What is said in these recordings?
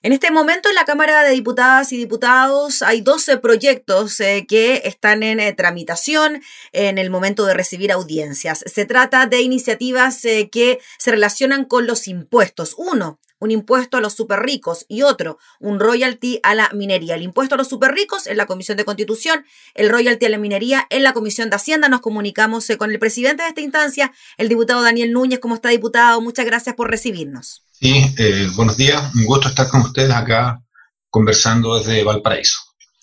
En este momento en la Cámara de Diputadas y Diputados hay 12 proyectos eh, que están en eh, tramitación en el momento de recibir audiencias. Se trata de iniciativas eh, que se relacionan con los impuestos. Uno, un impuesto a los super ricos y otro, un royalty a la minería. El impuesto a los super ricos en la Comisión de Constitución, el royalty a la minería en la Comisión de Hacienda. Nos comunicamos con el presidente de esta instancia, el diputado Daniel Núñez. ¿Cómo está, diputado? Muchas gracias por recibirnos. Sí, eh, buenos días. Un gusto estar con ustedes acá conversando desde Valparaíso.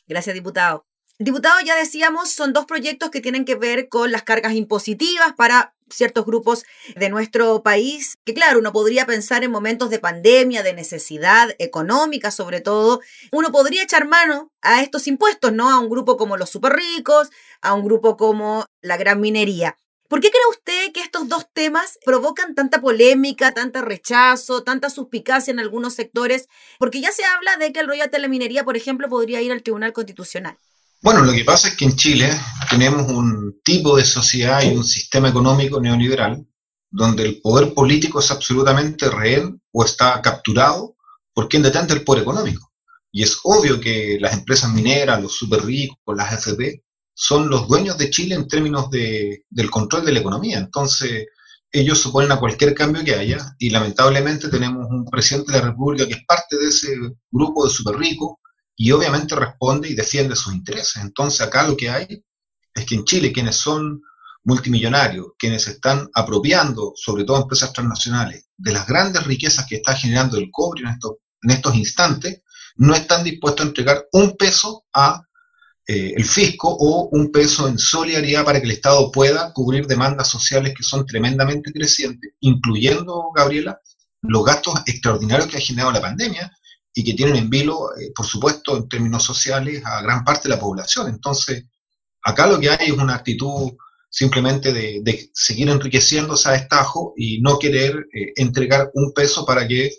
Gracias, diputado. Diputado, ya decíamos, son dos proyectos que tienen que ver con las cargas impositivas para ciertos grupos de nuestro país, que claro, uno podría pensar en momentos de pandemia, de necesidad económica sobre todo, uno podría echar mano a estos impuestos, ¿no? A un grupo como los super ricos, a un grupo como la gran minería. ¿Por qué cree usted que estos dos temas provocan tanta polémica, tanta rechazo, tanta suspicacia en algunos sectores? Porque ya se habla de que el royalty de por ejemplo, podría ir al Tribunal Constitucional. Bueno, lo que pasa es que en Chile tenemos un tipo de sociedad y un sistema económico neoliberal donde el poder político es absolutamente rehén o está capturado por quien detenta el poder económico. Y es obvio que las empresas mineras, los super ricos, las FP, son los dueños de Chile en términos de, del control de la economía. Entonces, ellos suponen a cualquier cambio que haya y lamentablemente tenemos un presidente de la República que es parte de ese grupo de super ricos y obviamente responde y defiende sus intereses. Entonces, acá lo que hay es que en Chile quienes son multimillonarios, quienes están apropiando, sobre todo empresas transnacionales, de las grandes riquezas que está generando el cobre en estos, en estos instantes, no están dispuestos a entregar un peso a eh, el fisco o un peso en solidaridad para que el Estado pueda cubrir demandas sociales que son tremendamente crecientes, incluyendo, Gabriela, los gastos extraordinarios que ha generado la pandemia y que tienen en vilo, eh, por supuesto, en términos sociales, a gran parte de la población. Entonces, acá lo que hay es una actitud simplemente de, seguir enriqueciéndose a destajo y no querer eh, entregar un peso para que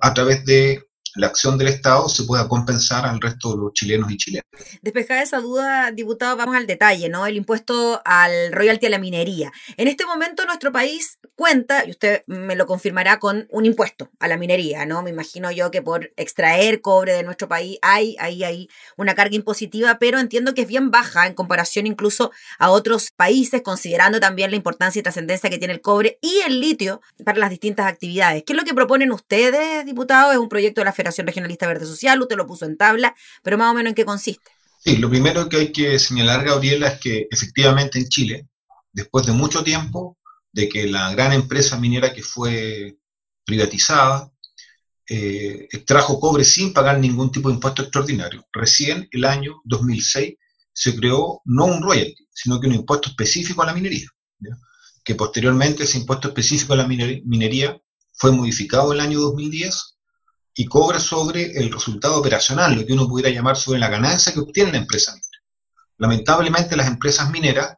a través de la acción del Estado se pueda compensar al resto de los chilenos y chilenas. Despejada esa duda, diputado, vamos al detalle, ¿no? El impuesto al royalty a la minería. En este momento nuestro país cuenta, y usted me lo confirmará, con un impuesto a la minería, ¿no? Me imagino yo que por extraer cobre de nuestro país hay ahí hay una carga impositiva, pero entiendo que es bien baja en comparación incluso a otros países, considerando también la importancia y trascendencia que tiene el cobre y el litio para las distintas actividades. ¿Qué es lo que proponen ustedes, diputado? Es un proyecto de la Federación Regionalista Verde Social, usted lo puso en tabla, pero más o menos en qué consiste. Sí, lo primero que hay que señalar, Gabriela, es que efectivamente en Chile, después de mucho tiempo de que la gran empresa minera que fue privatizada eh, extrajo cobre sin pagar ningún tipo de impuesto extraordinario, recién el año 2006 se creó no un royalty, sino que un impuesto específico a la minería, que posteriormente ese impuesto específico a la minería fue modificado el año 2010 y cobra sobre el resultado operacional, lo que uno pudiera llamar sobre la ganancia que obtiene la empresa minera. Lamentablemente las empresas mineras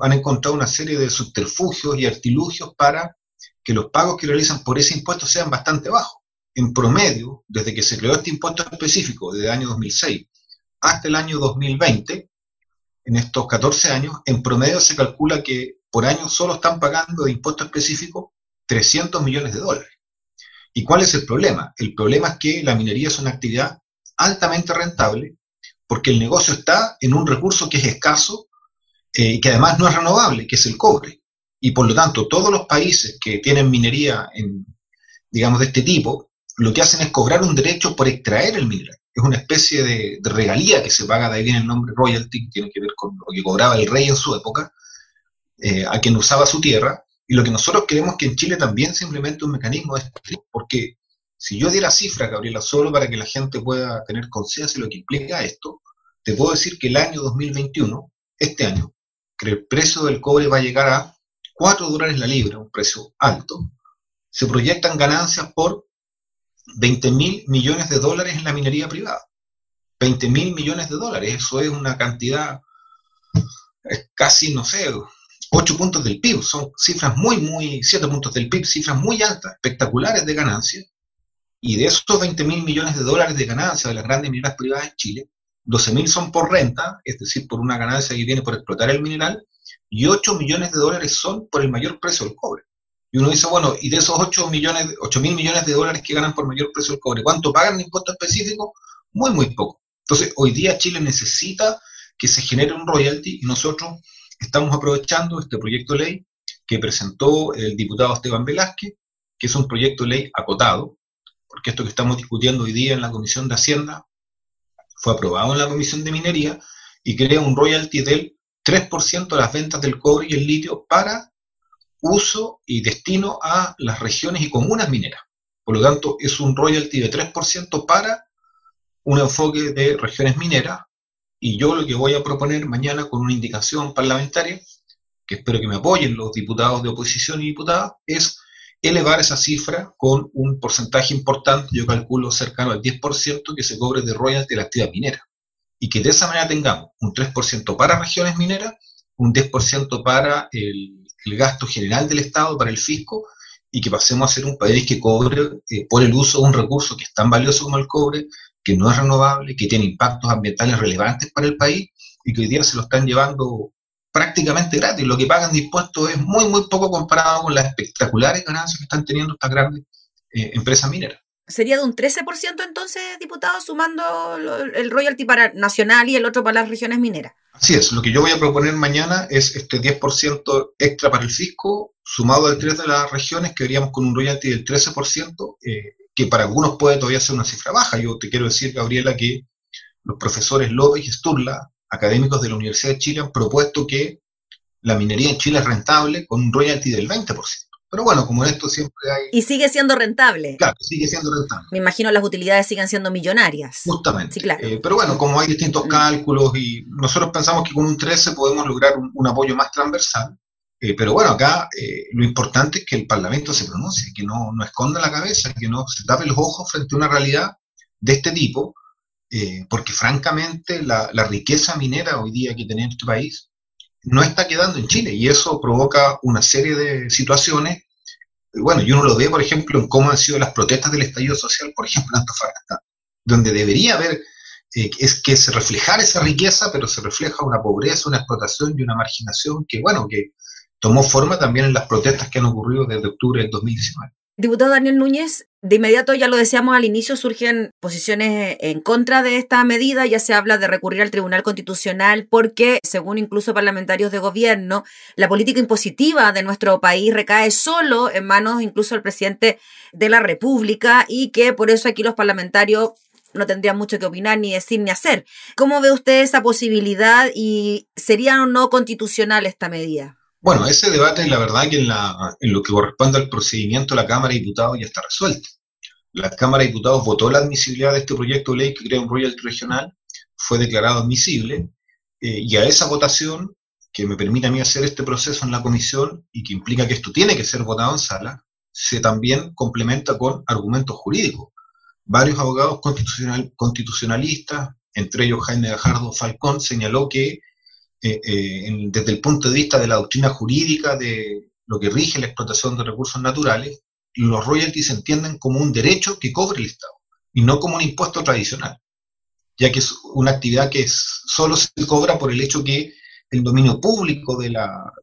han encontrado una serie de subterfugios y artilugios para que los pagos que realizan por ese impuesto sean bastante bajos. En promedio, desde que se creó este impuesto específico, desde el año 2006 hasta el año 2020, en estos 14 años, en promedio se calcula que por año solo están pagando de impuesto específico 300 millones de dólares. ¿Y cuál es el problema? El problema es que la minería es una actividad altamente rentable porque el negocio está en un recurso que es escaso eh, y que además no es renovable, que es el cobre. Y por lo tanto, todos los países que tienen minería, en, digamos, de este tipo, lo que hacen es cobrar un derecho por extraer el mineral. Es una especie de, regalía que se paga, de ahí viene el nombre royalty, que tiene que ver con lo que cobraba el rey en su época, eh, a quien usaba su tierra, y lo que nosotros queremos que en Chile también se implemente un mecanismo de este porque si yo diera cifra, Gabriela, solo para que la gente pueda tener conciencia de lo que implica esto, te puedo decir que el año 2021, este año, que el precio del cobre va a llegar a 4 dólares la libra, un precio alto, se proyectan ganancias por 20 mil millones de dólares en la minería privada. 20 mil millones de dólares, eso es una cantidad, es casi, no sé, 8 puntos del PIB, son cifras muy, muy, 7 puntos del PIB, cifras muy altas, espectaculares de ganancia, y de esos 20 mil millones de dólares de ganancia de las grandes mineras privadas en Chile, 12 mil son por renta, es decir, por una ganancia que viene por explotar el mineral, y 8 millones de dólares son por el mayor precio del cobre. Y uno dice, bueno, y de esos 8 millones, 8 mil millones de dólares que ganan por mayor precio del cobre, ¿cuánto pagan en impuesto específico? Muy, muy poco. Entonces, hoy día Chile necesita que se genere un royalty y nosotros estamos aprovechando este proyecto de ley que presentó el diputado Esteban Velázquez, que es un proyecto de ley acotado, porque esto que estamos discutiendo hoy día en la Comisión de Hacienda fue aprobado en la Comisión de Minería y crea un royalty del 3% de las ventas del cobre y el litio para uso y destino a las regiones y comunas mineras. Por lo tanto, es un royalty de 3% para un enfoque de regiones mineras y yo lo que voy a proponer mañana con una indicación parlamentaria, que espero que me apoyen los diputados de oposición y diputadas, es elevar esa cifra con un porcentaje importante, yo calculo cercano al 10% que se cobre de royalty de la actividad minera. Y que de esa manera tengamos un 3% para regiones mineras, un 10% para el, gasto general del Estado, para el fisco, y que pasemos a ser un país que cobre eh, por el uso de un recurso que es tan valioso como el cobre, que no es renovable, que tiene impactos ambientales relevantes para el país y que hoy día se lo están llevando prácticamente gratis. Lo que pagan de impuestos es muy, muy poco comparado con las espectaculares ganancias que están teniendo estas grandes eh, empresas mineras. ¿Sería de un 13% entonces, diputado, sumando el royalty para nacional y el otro para las regiones mineras? Así es, lo que yo voy a proponer mañana es este 10% extra para el fisco, sumado al 3 de las regiones, que veríamos con un royalty del 13%, eh, que para algunos puede todavía ser una cifra baja. Yo te quiero decir, Gabriela, que los profesores López y Sturla, académicos de la Universidad de Chile, han propuesto que la minería en Chile es rentable con un royalty del 20%. Pero bueno, como en esto siempre hay... Y sigue siendo rentable. Claro, sigue siendo rentable. Me imagino las utilidades siguen siendo millonarias. Justamente. Sí, claro. Eh, pero bueno, como hay distintos mm. cálculos y nosotros pensamos que con un 13 podemos lograr un apoyo más transversal, eh, pero bueno, acá eh, lo importante es que el Parlamento se pronuncie, que no, no, esconda la cabeza, que no se tape los ojos frente a una realidad de este tipo, eh, porque francamente la, la, riqueza minera hoy día que tiene este país no está quedando en Chile y eso provoca una serie de situaciones. Bueno, y uno lo ve, por ejemplo, en cómo han sido las protestas del estallido social, por ejemplo, en Antofagasta, donde debería haber es que se reflejara esa riqueza, pero se refleja una pobreza, una explotación y una marginación que, bueno, que tomó forma también en las protestas que han ocurrido desde octubre del 2019. Diputado Daniel Núñez, de inmediato ya lo decíamos al inicio, surgen posiciones en contra de esta medida, ya se habla de recurrir al Tribunal Constitucional porque, según incluso parlamentarios de gobierno, la política impositiva de nuestro país recae solo en manos incluso del presidente de la República y que por eso aquí los parlamentarios no tendrían mucho que opinar, ni decir, ni hacer. ¿Cómo ve usted esa posibilidad y sería o no constitucional esta medida? Bueno, ese debate, la verdad que en, lo que corresponde al procedimiento la Cámara de Diputados ya está resuelto. La Cámara de Diputados votó la admisibilidad de este proyecto de ley que crea un royalty regional, fue declarado admisible, eh, y a esa votación, que me permite a mí hacer este proceso en la comisión y que implica que esto tiene que ser votado en sala, se también complementa con argumentos jurídicos. Varios abogados constitucional, constitucionalistas, entre ellos Jaime Gajardo Falcón, señaló que eh, eh, desde el punto de vista de la doctrina jurídica de lo que rige la explotación de recursos naturales, los royalties se entienden como un derecho que cobre el Estado y no como un impuesto tradicional, ya que es una actividad que solo se cobra por el hecho que el dominio público de,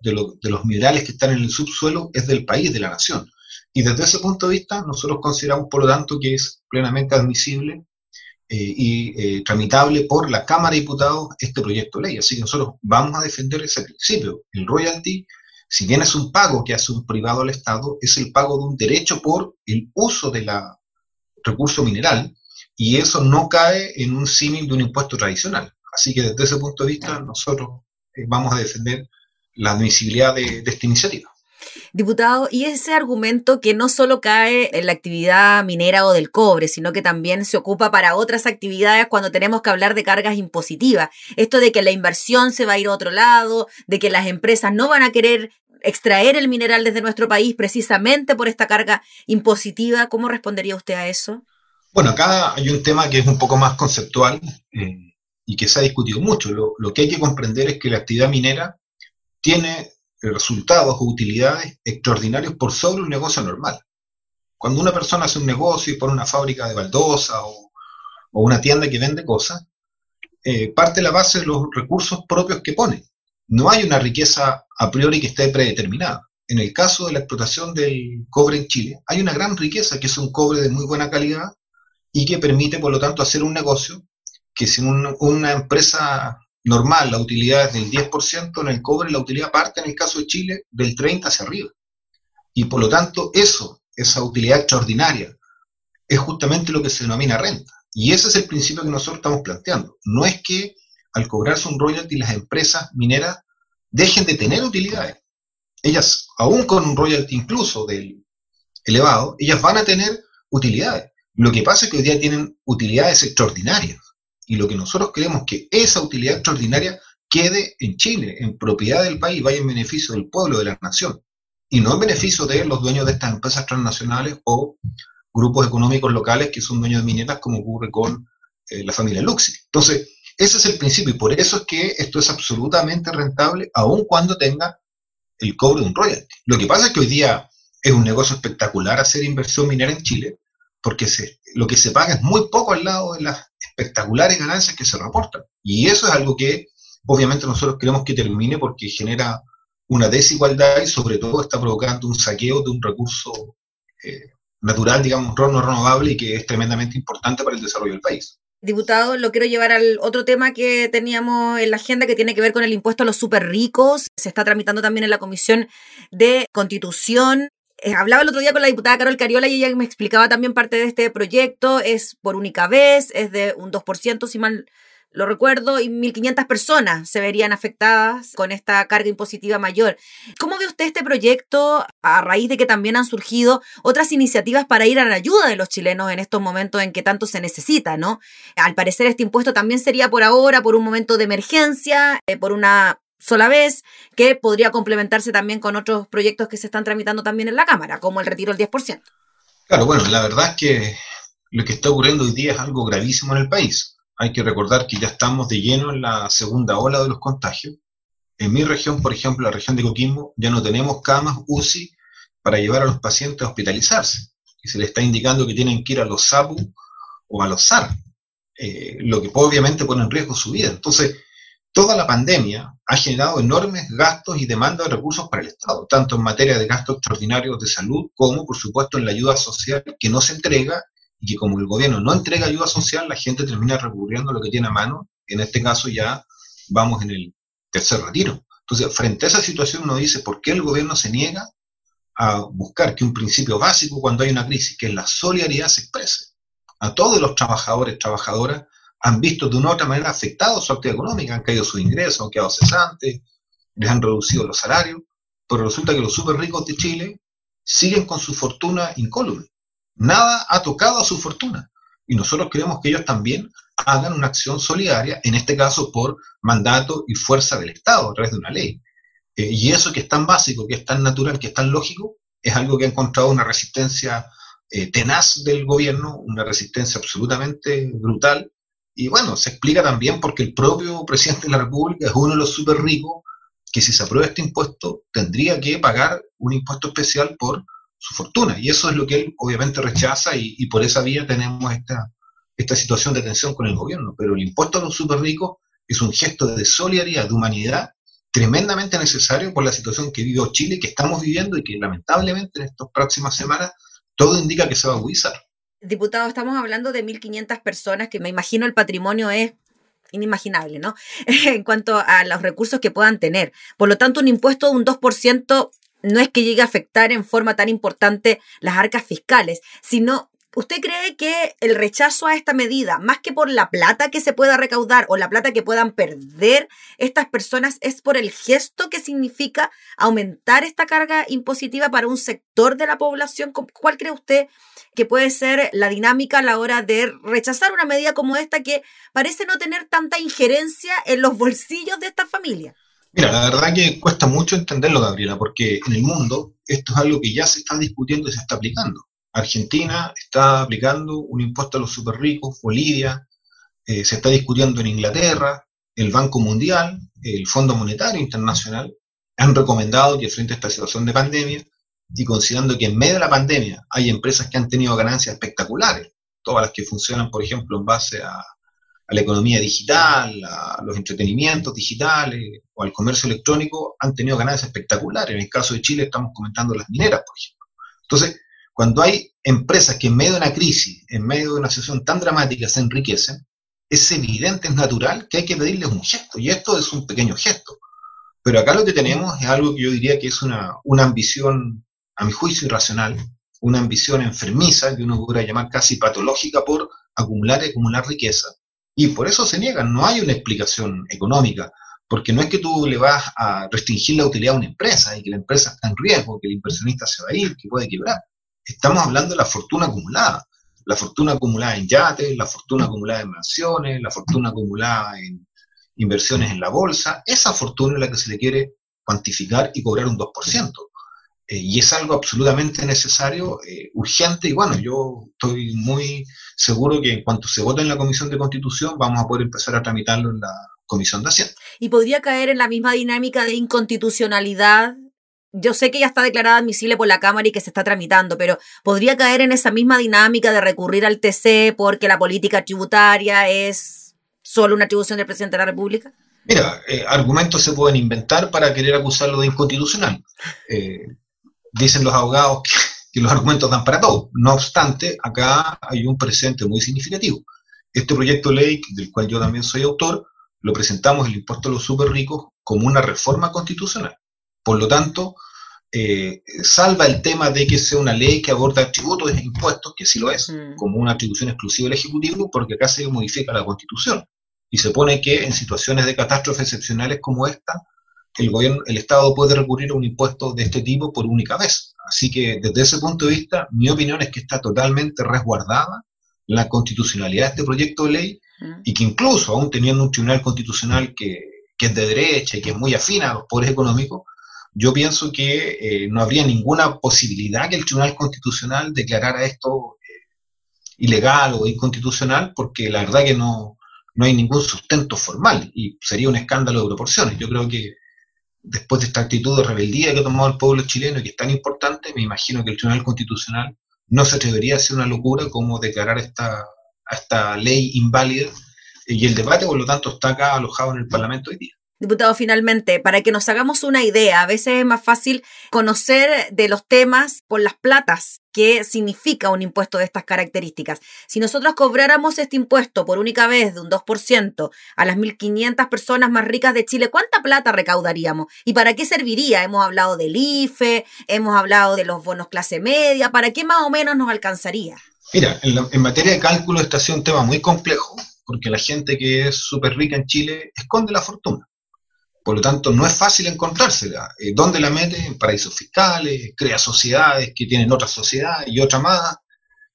de los minerales que están en el subsuelo es del país, de la nación. Y desde ese punto de vista, nosotros consideramos, por lo tanto, que es plenamente admisible y eh, tramitable por la Cámara de Diputados este proyecto de ley. Así que nosotros vamos a defender ese principio. El royalty, si bien es un pago que hace un privado al Estado, es el pago de un derecho por el uso del recurso mineral y eso no cae en un símil de un impuesto tradicional. Así que desde ese punto de vista nosotros eh, vamos a defender la admisibilidad de esta iniciativa. Diputado, y ese argumento que no solo cae en la actividad minera o del cobre, sino que también se ocupa para otras actividades cuando tenemos que hablar de cargas impositivas. Esto de que la inversión se va a ir a otro lado, de que las empresas no van a querer extraer el mineral desde nuestro país precisamente por esta carga impositiva. ¿Cómo respondería usted a eso? Bueno, acá hay un tema que es un poco más conceptual eh, y que se ha discutido mucho. lo, que hay que comprender es que la actividad minera tiene resultados o utilidades extraordinarios por sobre un negocio normal. Cuando una persona hace un negocio y pone una fábrica de baldosa o, una tienda que vende cosas, eh, parte la base de los recursos propios que pone. No hay una riqueza a priori que esté predeterminada. en el caso de la explotación del cobre en Chile, hay una gran riqueza que es un cobre de muy buena calidad y que permite, por lo tanto, hacer un negocio que si una empresa normal la utilidad es del 10%, en el cobre la utilidad parte, en el caso de Chile, del 30% hacia arriba. Y por lo tanto, eso, esa utilidad extraordinaria, es justamente lo que se denomina renta. Y ese es el principio que nosotros estamos planteando. No es que al cobrarse un royalty las empresas mineras dejen de tener utilidades. Ellas, aún con un royalty incluso del elevado, ellas van a tener utilidades. Lo que pasa es que hoy día tienen utilidades extraordinarias. Y lo que nosotros queremos que esa utilidad extraordinaria quede en Chile, en propiedad del país, vaya en beneficio del pueblo, de la nación. Y no en beneficio de los dueños de estas empresas transnacionales o grupos económicos locales que son dueños de mineras, como ocurre con eh, la familia Luxi. Entonces, ese es el principio y por eso es que esto es absolutamente rentable, aun cuando tenga el cobre de un royalty. Lo que pasa es que hoy día es un negocio espectacular hacer inversión minera en Chile, porque lo que se paga es muy poco al lado de las espectaculares ganancias que se reportan. Y eso es algo que obviamente nosotros queremos que termine porque genera una desigualdad y sobre todo está provocando un saqueo de un recurso eh, natural, digamos, no renovable y que es tremendamente importante para el desarrollo del país. Diputado, lo quiero llevar al otro tema que teníamos en la agenda que tiene que ver con el impuesto a los super ricos. Se está tramitando también en la Comisión de Constitución. Eh, hablaba el otro día con la diputada Carol Cariola y ella me explicaba también parte de este proyecto. Es por única vez, es de un 2%, si mal lo recuerdo, y 1.500 personas se verían afectadas con esta carga impositiva mayor. ¿Cómo ve usted este proyecto a raíz de que también han surgido otras iniciativas para ir a la ayuda de los chilenos en estos momentos en que tanto se necesita, ¿no? Al parecer este impuesto también sería por ahora, por un momento de emergencia, eh, por una sola vez, que podría complementarse también con otros proyectos que se están tramitando también en la Cámara, como el retiro del 10%. Claro, bueno, la verdad es que lo que está ocurriendo hoy día es algo gravísimo en el país hay que recordar que ya estamos de lleno en la segunda ola de los contagios. En mi región, por ejemplo, la región de Coquimbo, ya no tenemos camas UCI para llevar a los pacientes a hospitalizarse. Y se les está indicando que tienen que ir a los SAPU o a los SAR, eh, lo que obviamente pone en riesgo su vida. Entonces, toda la pandemia ha generado enormes gastos y demandas de recursos para el Estado, tanto en materia de gastos extraordinarios de salud como, por supuesto, en la ayuda social que no se entrega y que como el gobierno no entrega ayuda social, la gente termina recurriendo lo que tiene a mano. En este caso ya vamos en el tercer retiro. Entonces, frente a esa situación uno dice, ¿por qué el gobierno se niega a buscar que un principio básico cuando hay una crisis, que es la solidaridad, se exprese? A todos los trabajadores, trabajadoras, han visto de una u otra manera afectados su actividad económica, han caído sus ingresos, han quedado cesantes, les han reducido los salarios, pero resulta que los súper ricos de Chile siguen con su fortuna incólume. Nada ha tocado a su fortuna. Y nosotros queremos que ellos también hagan una acción solidaria, en este caso por mandato y fuerza del Estado, a través de una ley. Eh, y eso que es tan básico, que es tan natural, que es tan lógico, es algo que ha encontrado una resistencia eh, tenaz del gobierno, una resistencia absolutamente brutal. Y bueno, se explica también porque el propio presidente de la República es uno de los súper ricos que si se aprueba este impuesto tendría que pagar un impuesto especial por su fortuna. Y eso es lo que él obviamente rechaza y, por esa vía tenemos esta, esta situación de tensión con el gobierno. Pero el impuesto a los super ricos es un gesto de solidaridad, de humanidad, tremendamente necesario por la situación que vive Chile, que estamos viviendo y que lamentablemente en estas próximas semanas todo indica que se va a agudizar. Diputado, estamos hablando de 1.500 personas, que me imagino el patrimonio es inimaginable, ¿no? en cuanto a los recursos que puedan tener. Por lo tanto, un impuesto de un 2% no es que llegue a afectar en forma tan importante las arcas fiscales, sino ¿Usted cree que el rechazo a esta medida, más que por la plata que se pueda recaudar o la plata que puedan perder estas personas, es por el gesto que significa aumentar esta carga impositiva para un sector de la población? ¿Cuál cree usted que puede ser la dinámica a la hora de rechazar una medida como esta que parece no tener tanta injerencia en los bolsillos de esta familia? Mira, la verdad que cuesta mucho entenderlo, Gabriela, porque en el mundo esto es algo que ya se está discutiendo y se está aplicando. Argentina está aplicando un impuesto a los super ricos, Bolivia, eh, se está discutiendo en Inglaterra, el Banco Mundial, el Fondo Monetario Internacional, han recomendado que frente a esta situación de pandemia, y considerando que en medio de la pandemia hay empresas que han tenido ganancias espectaculares, todas las que funcionan, por ejemplo, en base a, a la economía digital, a los entretenimientos digitales o al comercio electrónico han tenido ganancias espectaculares. En el caso de Chile estamos comentando las mineras, por ejemplo. Entonces, cuando hay empresas que en medio de una crisis, en medio de una situación tan dramática se enriquecen, es evidente, es natural que hay que pedirles un gesto, y esto es un pequeño gesto. Pero acá lo que tenemos es algo que yo diría que es una, una ambición, a mi juicio, irracional, una ambición enfermiza, que uno podría llamar casi patológica por acumular y acumular riqueza. Y por eso se niegan, no hay una explicación económica, porque no es que tú le vas a restringir la utilidad a una empresa y que la empresa está en riesgo, que el inversionista se va a ir, que puede quebrar. Estamos hablando de la fortuna acumulada la fortuna acumulada en yates, la fortuna acumulada en mansiones, la fortuna acumulada en inversiones en la bolsa, esa fortuna es la que se le quiere cuantificar y cobrar un 2%. Eh, y es algo absolutamente necesario, eh, urgente, y bueno, yo estoy muy seguro que en cuanto se vote en la Comisión de Constitución vamos a poder empezar a tramitarlo en la Comisión de Hacienda. ¿Y podría caer en la misma dinámica de inconstitucionalidad yo sé que ya está declarada admisible por la Cámara y que se está tramitando, pero podría caer en esa misma dinámica de recurrir al TC porque la política tributaria es solo una atribución del presidente de la República? Mira, eh, argumentos se pueden inventar para querer acusarlo de inconstitucional. Eh, dicen los abogados que, los argumentos dan para todo. No obstante, acá hay un presente muy significativo. Este proyecto de ley, del cual yo también soy autor, lo presentamos el impuesto a los super ricos como una reforma constitucional. Por lo tanto, eh, salva el tema de que sea una ley que aborda tributos e impuestos, que sí lo es, mm. como una atribución exclusiva del Ejecutivo, porque acá se modifica la Constitución y se pone que en situaciones de catástrofe excepcionales como esta, el gobierno, el Estado puede recurrir a un impuesto de este tipo por única vez. Así que desde ese punto de vista, mi opinión es que está totalmente resguardada la constitucionalidad de este proyecto de ley mm. y que incluso aún teniendo un tribunal constitucional que, que es de derecha y que es muy afín a los poderes económicos, yo pienso que eh, no habría ninguna posibilidad que el Tribunal Constitucional declarara esto eh, ilegal o inconstitucional, porque la verdad que no, no hay ningún sustento formal y sería un escándalo de proporciones. Yo creo que después de esta actitud de rebeldía que ha tomado el pueblo chileno y que es tan importante, me imagino que el Tribunal Constitucional no se atrevería a hacer una locura como declarar esta, esta ley inválida y el debate, por lo tanto, está acá alojado en el Parlamento hoy día. Diputado, finalmente, para que nos hagamos una idea, a veces es más fácil conocer de los temas por las platas que significa un impuesto de estas características. Si nosotros cobráramos este impuesto por única vez de un 2% a las 1.500 personas más ricas de Chile, ¿cuánta plata recaudaríamos? ¿Y para qué serviría? Hemos hablado del IFE, hemos hablado de los bonos clase media, ¿para qué más o menos nos alcanzaría? Mira, en, en materia de cálculo este ha sido un tema muy complejo, porque la gente que es súper rica en Chile esconde la fortuna. Por lo tanto, no es fácil encontrársela. Eh, ¿Dónde la mete? En paraísos fiscales, crea sociedades que tienen otra sociedad y otra más.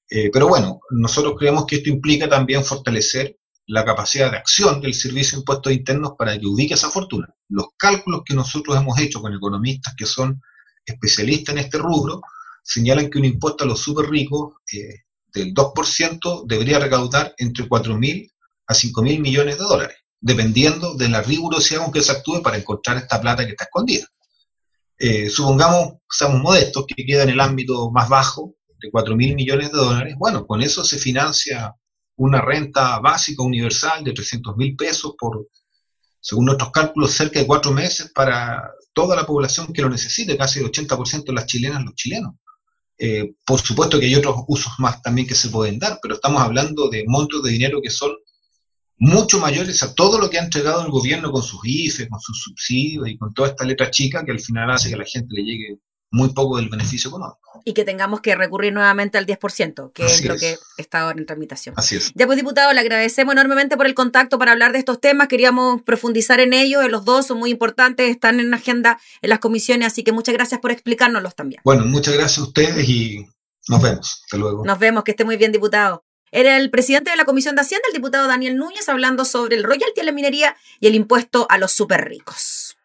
Eh, pero bueno, nosotros creemos que esto implica también fortalecer la capacidad de acción del Servicio de Impuestos Internos para que ubique esa fortuna. Los cálculos que nosotros hemos hecho con economistas que son especialistas en este rubro señalan que un impuesto a los súper ricos eh, del 2% debería recaudar entre 4.000 a 5.000 millones de dólares dependiendo de la rigurosidad con que se actúe para encontrar esta plata que está escondida. Eh, supongamos, seamos modestos, que queda en el ámbito más bajo, de 4 mil millones de dólares, bueno, con eso se financia una renta básica universal de 300 mil pesos por, según nuestros cálculos, cerca de cuatro meses para toda la población que lo necesite, casi el 80% de las chilenas, los chilenos. Eh, por supuesto que hay otros usos más también que se pueden dar, pero estamos hablando de montos de dinero que son mucho mayores a todo lo que ha entregado el gobierno con sus IFE, con sus subsidios y con toda esta letra chica que al final hace que a la gente le llegue muy poco del beneficio económico. Y que tengamos que recurrir nuevamente al 10%, que es lo que está ahora en tramitación. Así es. Ya pues, diputado, le agradecemos enormemente por el contacto para hablar de estos temas. Queríamos profundizar en ellos, los dos son muy importantes, están en agenda en las comisiones, así que muchas gracias por explicárnoslos también. Bueno, muchas gracias a ustedes y nos vemos. Hasta luego. Nos vemos, que esté muy bien, diputado. Era el presidente de la Comisión de Hacienda, el diputado Daniel Núñez, hablando sobre el royalty a la minería y el impuesto a los super ricos.